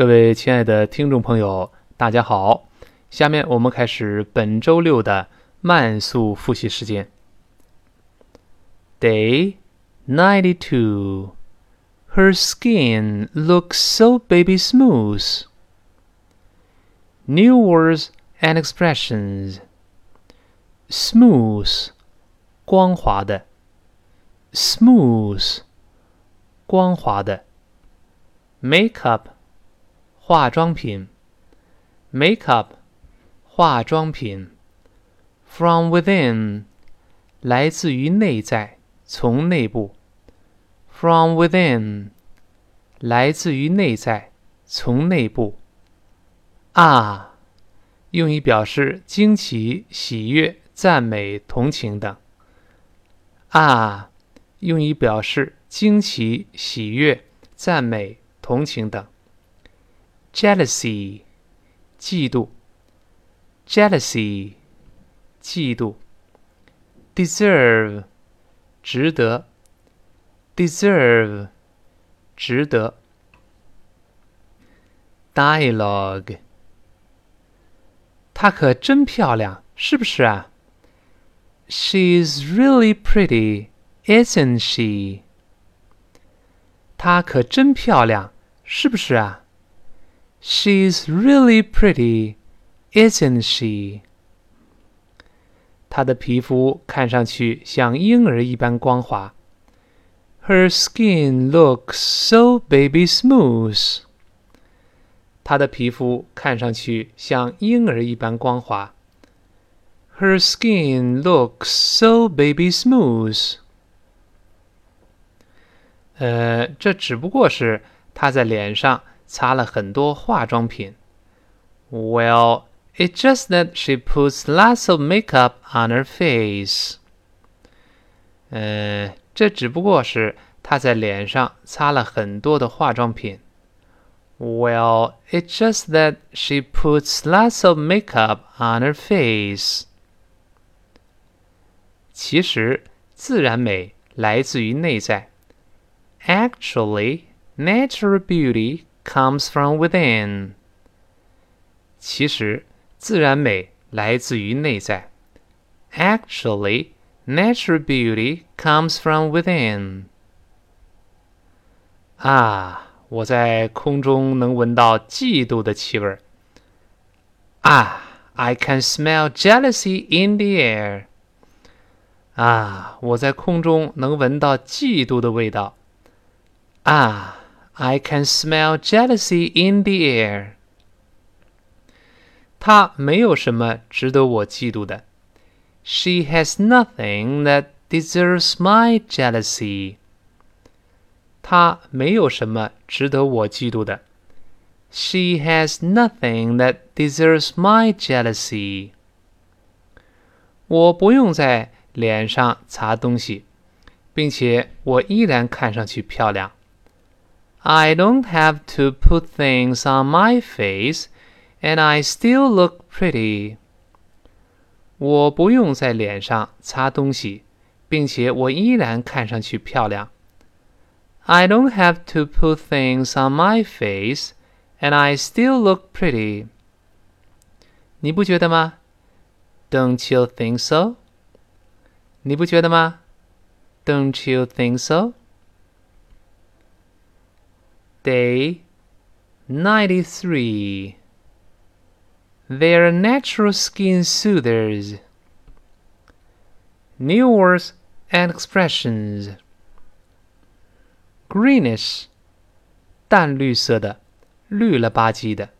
各位亲爱的听众朋友，大家好。下面我们开始本周六的慢速复习时间。Day ninety-two. Her skin looks so baby smooth. New words and expressions. Smooth，光滑的。Smooth，光滑的。Makeup， 化妆品。Makeup，化妆品。From within，来自于内在，从内部。From within，来自于内在，从内部。啊，用以表示惊奇、喜悦。赞美、同情等。啊，用以表示惊奇、喜悦、赞美、同情等。Jealousy，嫉妒。Jealousy，嫉妒。Deserve，值得。Deserve，值得。Dialogue，她可真漂亮，是不是啊？She's really pretty, isn't she? 她可真漂亮，是不是啊 ？She's really pretty, isn't she? 她的皮肤看上去像婴儿一般光滑。Her skin looks so baby smooth. 她的皮肤看上去像婴儿一般光滑。Her skin looks so baby smooth. 呃，这只不过是她在脸上 擦了很多化妆品。Well, it's just that she puts lots of makeup on her face. 呃，这只不过是她在脸上擦了很多的化妆品。Well, it's just that she puts lots of makeup on her face. 其实，自然美来自于内在。Actually, natural beauty comes from within. 其实，自然美来自于内在。Actually, natural beauty comes from within. 啊，我在空中能闻到嫉妒的气味。啊，I can smell jealousy in the air. 啊，我在空中能闻到嫉妒的味道。啊 ，I can smell jealousy in the air。她没有什么值得我嫉妒的。She has nothing that deserves my jealousy。她没有什么值得我嫉妒的。She has nothing that deserves my jealousy。我不用在。脸上擦东西，并且我依然看上去漂亮。 I don't have to put things on my face, and I still look pretty. 我不用在脸上擦东西，并且我依然看上去漂亮。I don't have to put things on my face, and I still look pretty. 你不觉得吗？Don't you think so? 你不觉得吗？Don't you think so? Day ninety-three. They're natural skin soothers. New words and expressions. Greenish，淡绿色的，绿了吧唧的。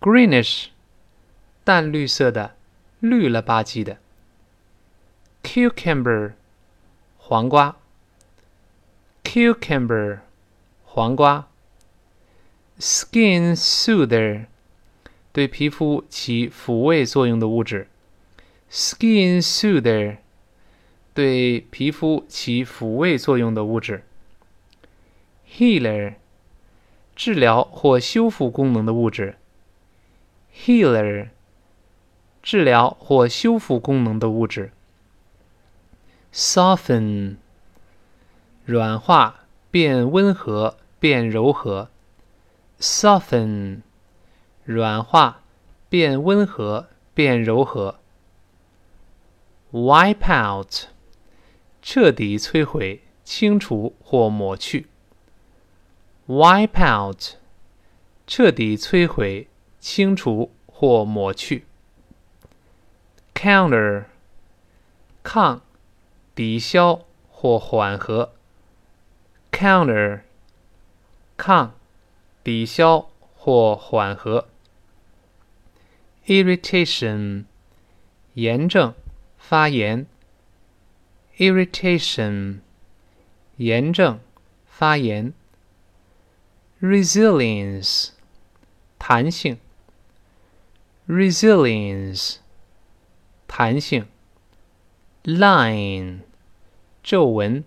Greenish，淡绿色的，绿了吧唧的。cucumber 黄瓜，cucumber 黄瓜，skin soother 对皮肤起抚慰作用的物质，skin soother 对皮肤起抚慰作用的物质，healer 治疗或修复功能的物质，healer 治疗或修复功能的物质。soften，软化，变温和，变柔和。soften，软化，变温和，变柔和。wipe out，彻底摧毁、清除或抹去。wipe out，彻底摧毁、清除或抹去。counter，抗、抵消或缓和。counter，抗。抵消或缓和。irritation，炎症、发炎。irritation，炎症、发炎。resilience，弹性。resilience，弹性。line，皱纹。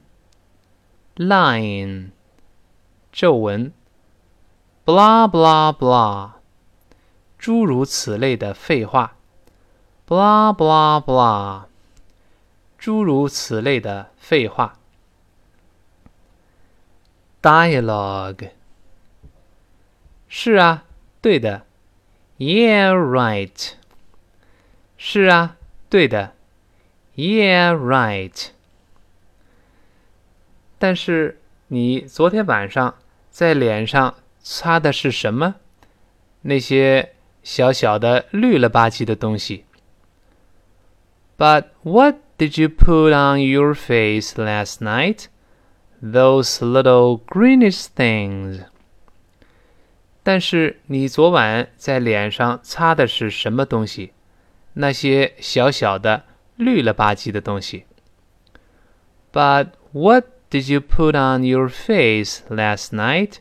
line，皱纹。blah blah blah，诸如此类的废话。blah blah blah，诸如此类的废话。dialogue，是啊，对的。Yeah, right。是啊，对的。Yeah, right。但是你昨天晚上在脸上。擦的是什么？那些小小的绿了吧唧的东西。But what did you put on your face last night? Those little greenish things. 但是你昨晚在脸上擦的是什么东西？那些小小的绿了吧唧的东西。But what did you put on your face last night?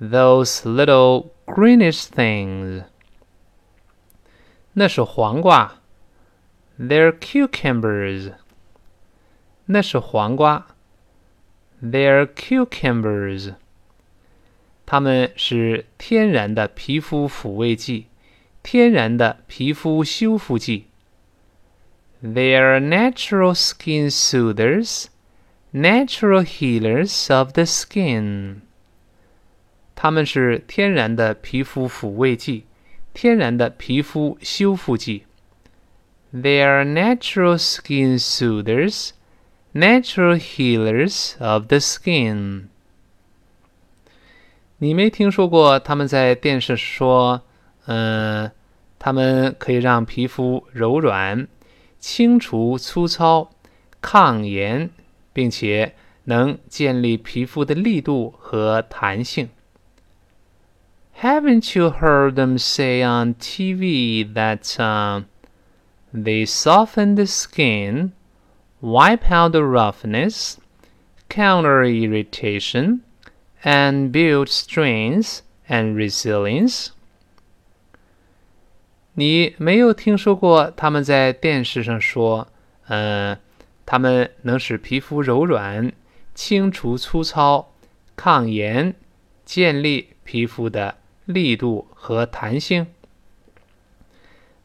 Those little greenish things. 那是黄瓜。They're cucumbers. 那是黄瓜。They're cucumbers. 它们是天然的皮肤抚慰剂，天然的皮肤修复剂。They are natural skin soothers, Natural healers of the skin. 它们是天然的皮肤抚慰剂，天然的皮肤修复剂。They are natural skin soothers, natural healers of the skin. 你没听说过他们在电视说，嗯，他们可以让皮肤柔软、清除粗糙、抗炎，并且能建立皮肤的力度和弹性。Haven't you heard them say on TV that uh, they soften the skin, wipe out the roughness, counter irritation, and build strength and resilience? 你没有听说过他们在电视上说，嗯、呃， 他们能使皮肤柔软、清除粗糙、抗炎、建立皮肤的力度和弹性。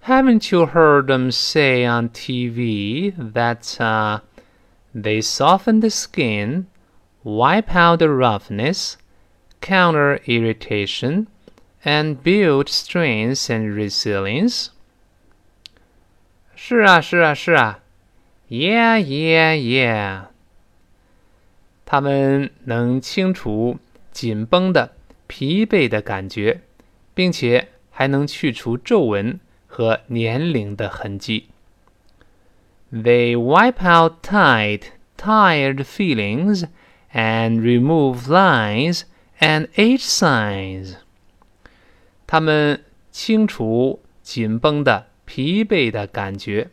Haven't you heard them say on TV that uh, they soften the skin, wipe out the roughness, counter irritation, and build strength and resilience? 是啊，是啊，是啊 ，Yeah, yeah, yeah。它们能清除紧绷的疲惫的感觉，并且还能去除皱纹和年龄的痕迹。They wipe out tight, tired feelings and remove lines and age signs. 它们清除紧绷的、疲惫的感觉，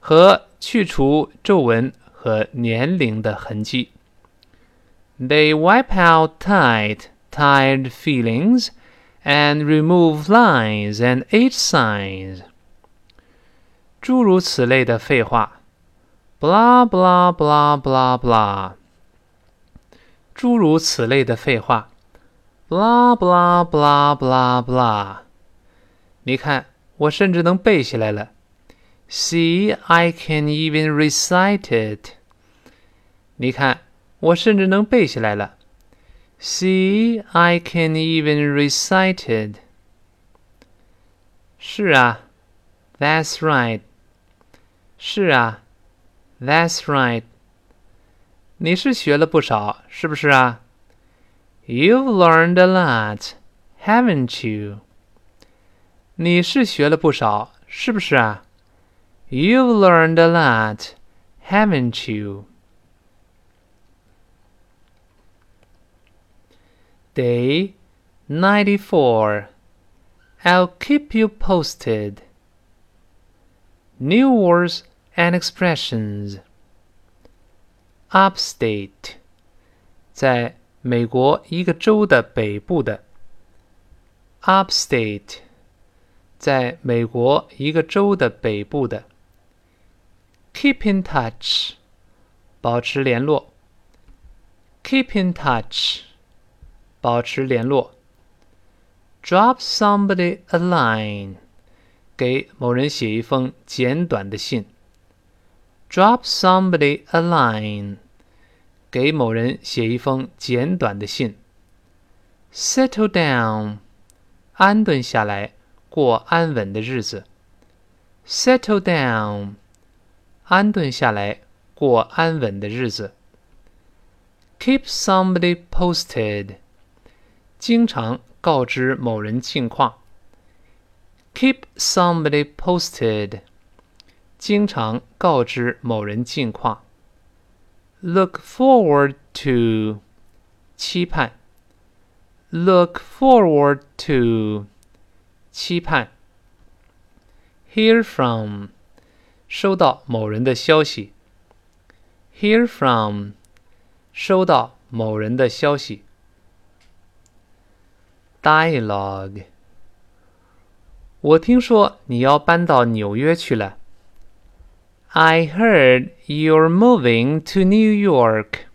和 去除皱纹和年龄的痕迹。They wipe out tight tired feelings and remove lines and age signs. 诸如此类的废话，blah blah blah blah blah。诸如此类的废话，blah blah blah blah blah。你看，我甚至能背下来了。 See, I can even recite it。你看，我甚至能背下来了。 See, I can even recite it. 是啊，That's right. 是啊，That's right. 你是学了不少，是不是啊？You've learned a lot, haven't you? 你是学了不少，是不是啊 ？You've learned a lot, haven't you? Day 94. I'll keep you posted. New words and expressions. Upstate，在美国一个州的北部的。Upstate，在美国一个州的北部的。 Keep in touch，保持联络。Keep in touch。保持联络。Drop somebody a line，给某人写一封简短的信。Drop somebody a line，给某人写一封简短的信。Settle down，安顿下来，过安稳的日子。Settle down， 安顿下来，过安稳的日子。Keep somebody posted。经常告知某人近况。Keep somebody posted。经常告知某人近况。Look forward to。期盼。Look forward to。期盼。Hear from。 收到某人的消息。Hear from。收到某人的消息。Dialogue。我听说你要搬到纽约去了。I heard you're moving to New York。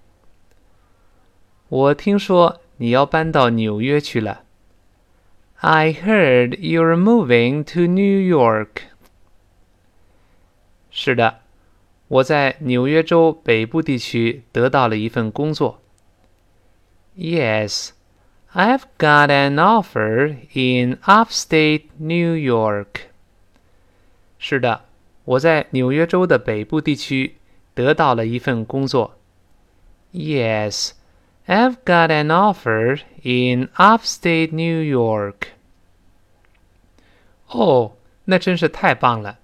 我听说你要搬到纽约去了。I heard you're moving to New York。 是的，我在纽约州北部地区得到了一份工作。Yes。I've got an offer in upstate New York. 是的，我在纽约州的北部地区得到了一份工作。Yes, I've got an offer in upstate New York. 哦，那真是太棒了。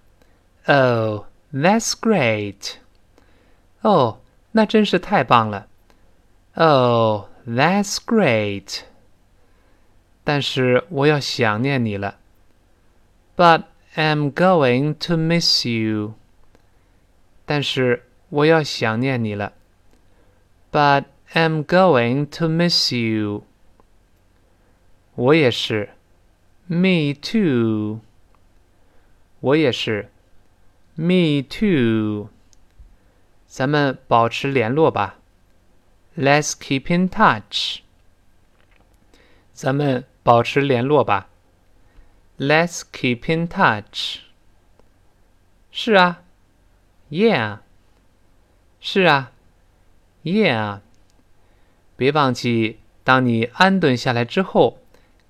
Oh, that's great. 哦，那真是太棒了。Oh, that's great. 但是我要想念你了。But I'm going to miss you。但是我要想念你了。But I'm going to miss you。我也是。Me too。我也是。 Me too。咱们保持联络吧。Let's keep in touch。咱们保持联络吧。Let's keep in touch。是啊，Yeah。是啊，Yeah。别忘记，当你安顿下来之后，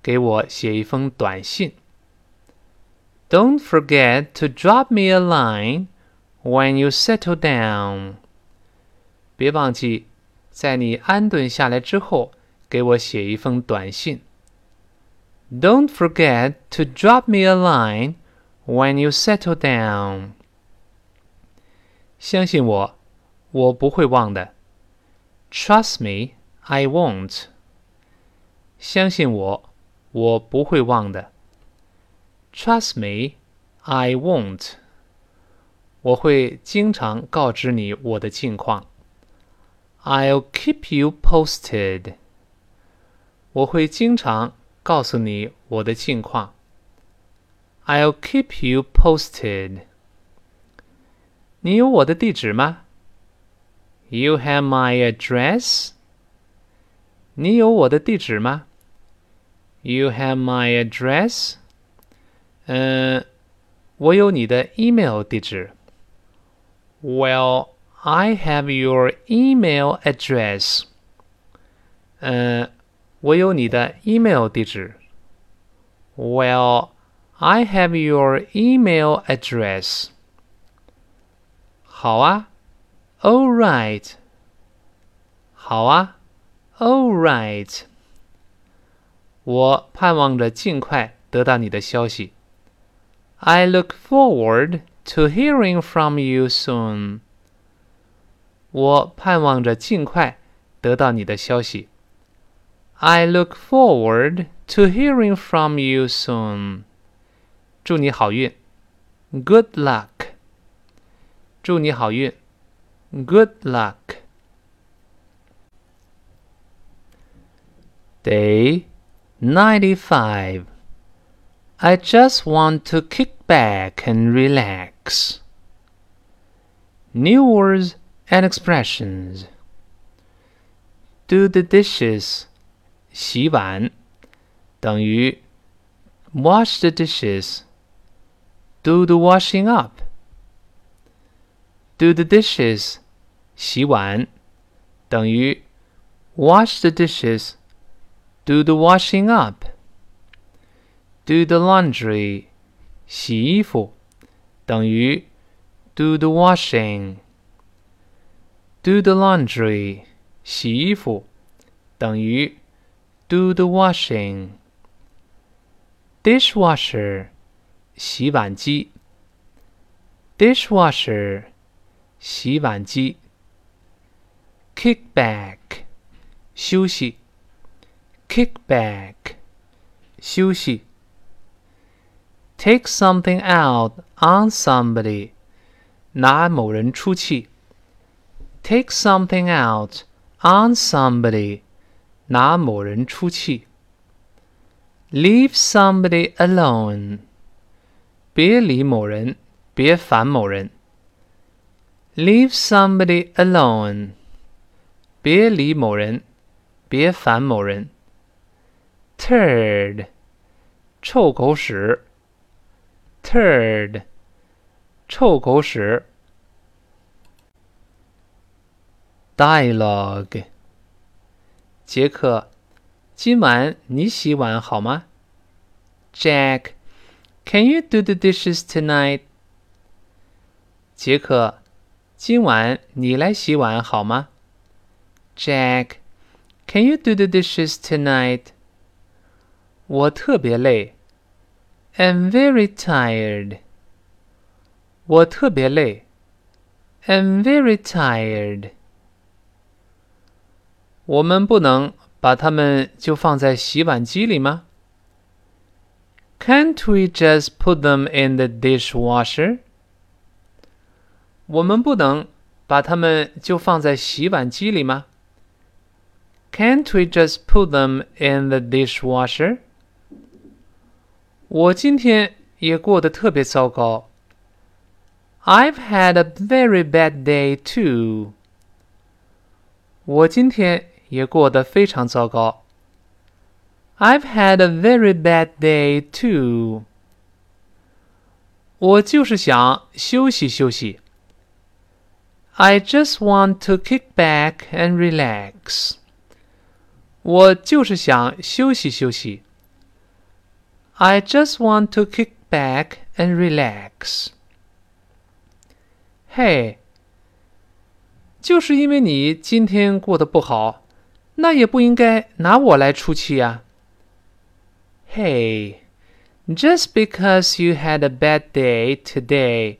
给我写一封短信。Don't forget to drop me a line when you settle down。别忘记，在你安顿下来之后，给我写一封短信。Don't forget to drop me a line when you settle down. 相信我，我不会忘的。Trust me, I won't. 相信我，我不会忘的。 Trust me, I won't. 我会经常告知你我的近况。I'll keep you posted. 我会经常告诉你我的近况。I'll keep you posted。你有我的地址吗？You have my address。你有我的地址吗？You have my address。 嗯，我有你的 email 地址。Well, I have your email address。嗯， 我有你的 email 地址。Well, I have your email address. 好啊，All right. 好啊，All right. 我盼望着尽快得到你的消息。 I look forward to hearing from you soon. 我盼望着尽快得到你的消息。I look forward to hearing from you soon. 祝你好运。Good luck. 祝你好运。Good luck. Day 95. I just want to kick back and relax. New words and expressions. Do the dishes. 洗碗等于 wash the dishes. Do the washing up. Do the dishes. 洗碗等于 wash the dishes. Do the washing up. Do the laundry. 洗衣服等于 do the washing. Do the laundry. 洗衣服等于 do the washing. Dishwasher. 洗碗机 Dishwasher. 洗碗机 Kick back. 休息 Kick back. 休息 Take something out on somebody. 拿某人出气 Take something out on somebody. 拿某人出气 Leave somebody alone. 别理某人，别烦某人。 Leave somebody alone. 别理某人，别烦某人。 Turd. 臭狗屎 Turd. 臭狗屎 Dialogue. 杰克，今晚你洗碗好吗 Jack. Can you do the dishes tonight? 杰克，今晚你来洗碗好吗 Jack. Can you do the dishes tonight? 我特别累， I'm very tired. 我特别累。 I'm very tired. 我们不能把它们就放在洗碗机里吗 Can't we just put them in the dishwasher? 我们不能把它们就放在洗碗机里吗 Can't we just put them in the dishwasher? 我今天也过得特别糟糕。 I've had a very bad day too. 我今天也过得非常糟糕。 I've had a very bad day too. 我就是想休息休息。 I just want to kick back and relax. 我就是想休息休息。 I just want to kick back and relax. 嘿，就是因为你今天过得不好，那也不应该拿我来出气呀、 Hey, just because you had a bad day today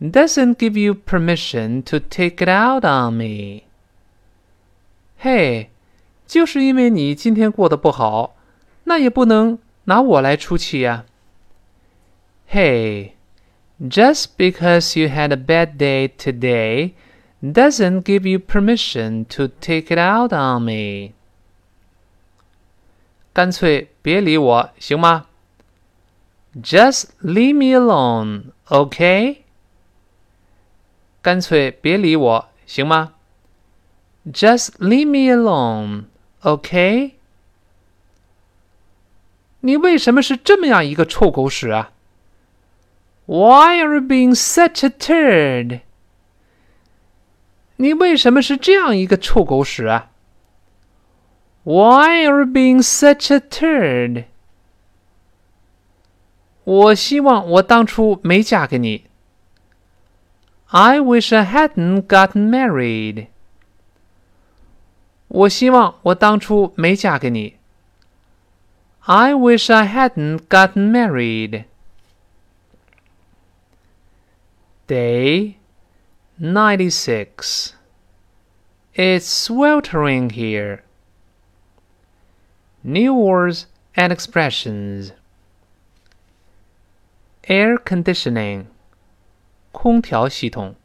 doesn't give you permission to take it out on me. 嘿，就是因为你今天过得不好，那也不能 拿我来出气呀、 Hey, just because you had a bad day today doesn't give you permission to take it out on me. 干脆别理我，行吗？ Just leave me alone, okay? 干脆别理我，行吗？ Just leave me alone, okay? 你为什么是这么样一个臭狗屎啊？ Why are you being such a turd? 你为什么是这样一个臭狗屎啊？ Why are you being such a turd? 我希望我当初没嫁给你。I wish I hadn't gotten married. 我希望我当初没嫁给你。 I wish I hadn't gotten married. Day 96. It's sweltering here. New words and expressions. Air conditioning. 空调系统。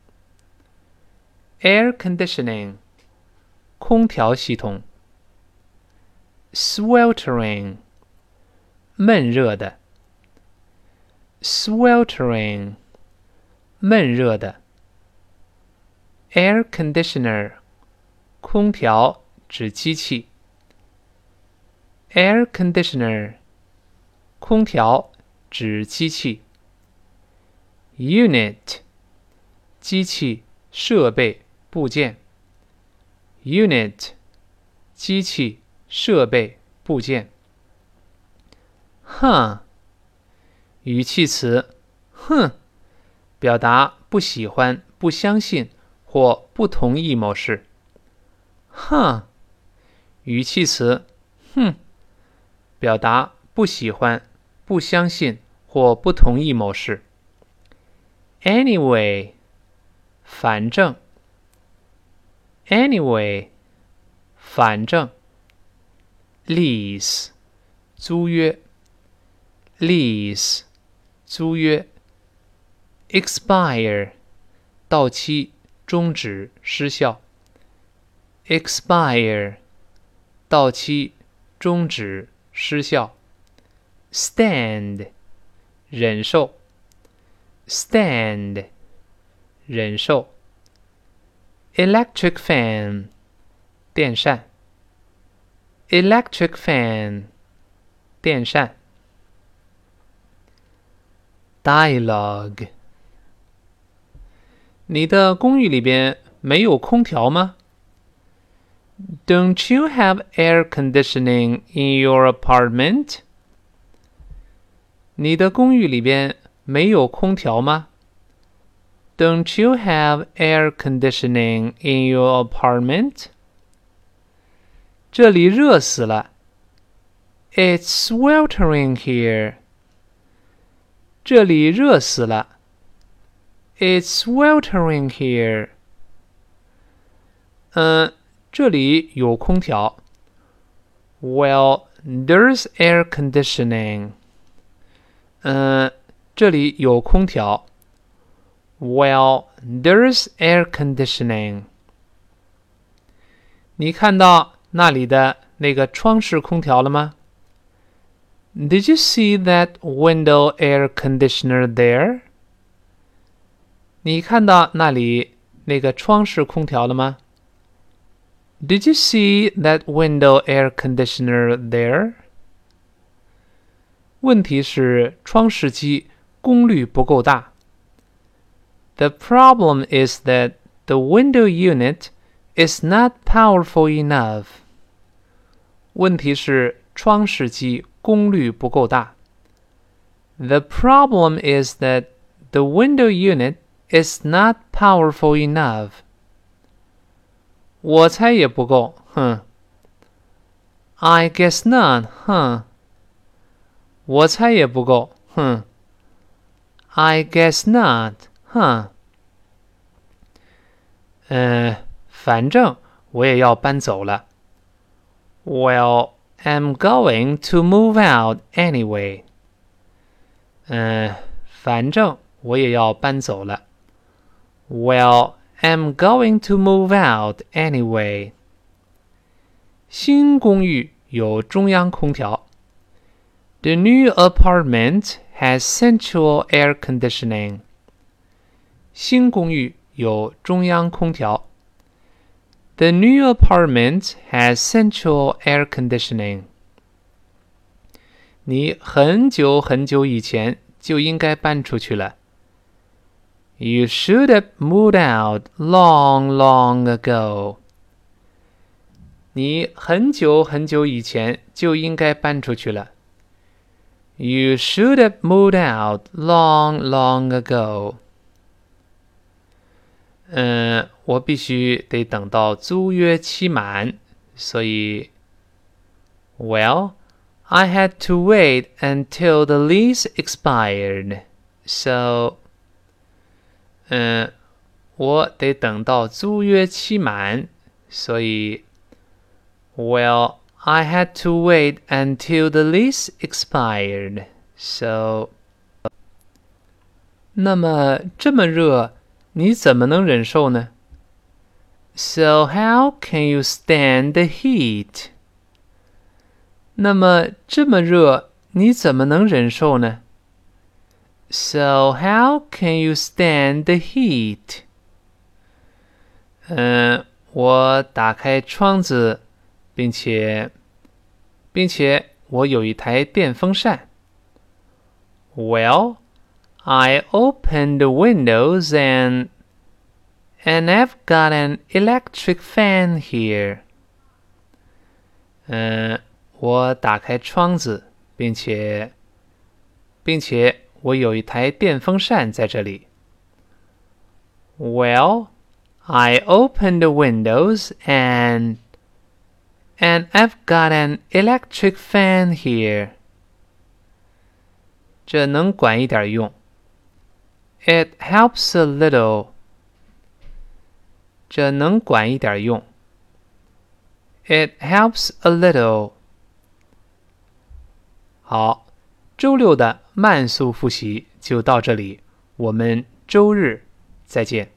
Air conditioning. 空调系统。Sweltering. 闷热的，sweltering，闷热的，air conditioner，空调指机器，air conditioner，空调指机器，unit，机器设备部件，unit，机器设备部件。哼，语气词，哼，表达不喜欢、不相信或不同意某事。哼，语气词，哼，表达不喜欢、不相信或不同意某事。Anyway，反正。Anyway，反正。Lease，租约。Lease 租约，expire 到期、终止、失效。expire 到期、终止、失效。stand 忍受。stand 忍受。electric fan 电扇。electric fan 电扇。Dialogue。你的公寓里边没有空调吗？Don't you have air conditioning in your apartment？你的公寓里边没有空调吗？Don't you have air conditioning in your apartment？这里热死了。It's sweltering here. 这里热死了。It's sweltering here. 嗯，这里有空调。Well, there's air conditioning. 嗯，这里有空调。Well, there's air conditioning. 你看到那里的那个窗式空调了吗 ？Did you see that window air conditioner there? 你看到那里那个窗式空调了吗？Did you see that window air conditioner there? 问题是窗式机功率不够大。The problem is that the window unit is not powerful enough. 问题是窗式机 功率不够大。The problem is that the window unit is not powerful enough. 我猜也不够，哼。I guess not, 哼。我猜也不够，哼。I guess not, 哼。嗯，反正我也要搬走了。Well. am going to move out anyway. 嗯，反正我也要搬走了。Well, I'm going to move out anyway. 新公寓有中央空调。The new apartment has central air conditioning. 新公寓有中央空调。 the new apartment has central air conditioning. 你很久很久以前就应该搬出去了。You should have moved out long, long ago. 你很久很久以前就应该搬出去了。You should have moved out long, long ago. 嗯，我必须得等到租约期满，所以，Well, I had to wait until the lease expired. So, 嗯，我得等到租约期满，所以，Well, I had to wait until the lease expired. So, 那么这么热。 你怎么能忍受呢？So how can you stand the heat？那么这么热，你怎么能忍受呢？So how can you stand the heat？嗯，我打开窗子，并且，并且我有一台电风扇。Well。 I opened the windows and and I've got an electric fan here. 嗯，我打开窗子，并且并且我有一台电风扇在这里。Well, I opened the windows and and I've got an electric fan here. 这能管一点用。 it helps a little 这能管一点用 it helps a little 好周六的慢速复习就到这里我们周日再见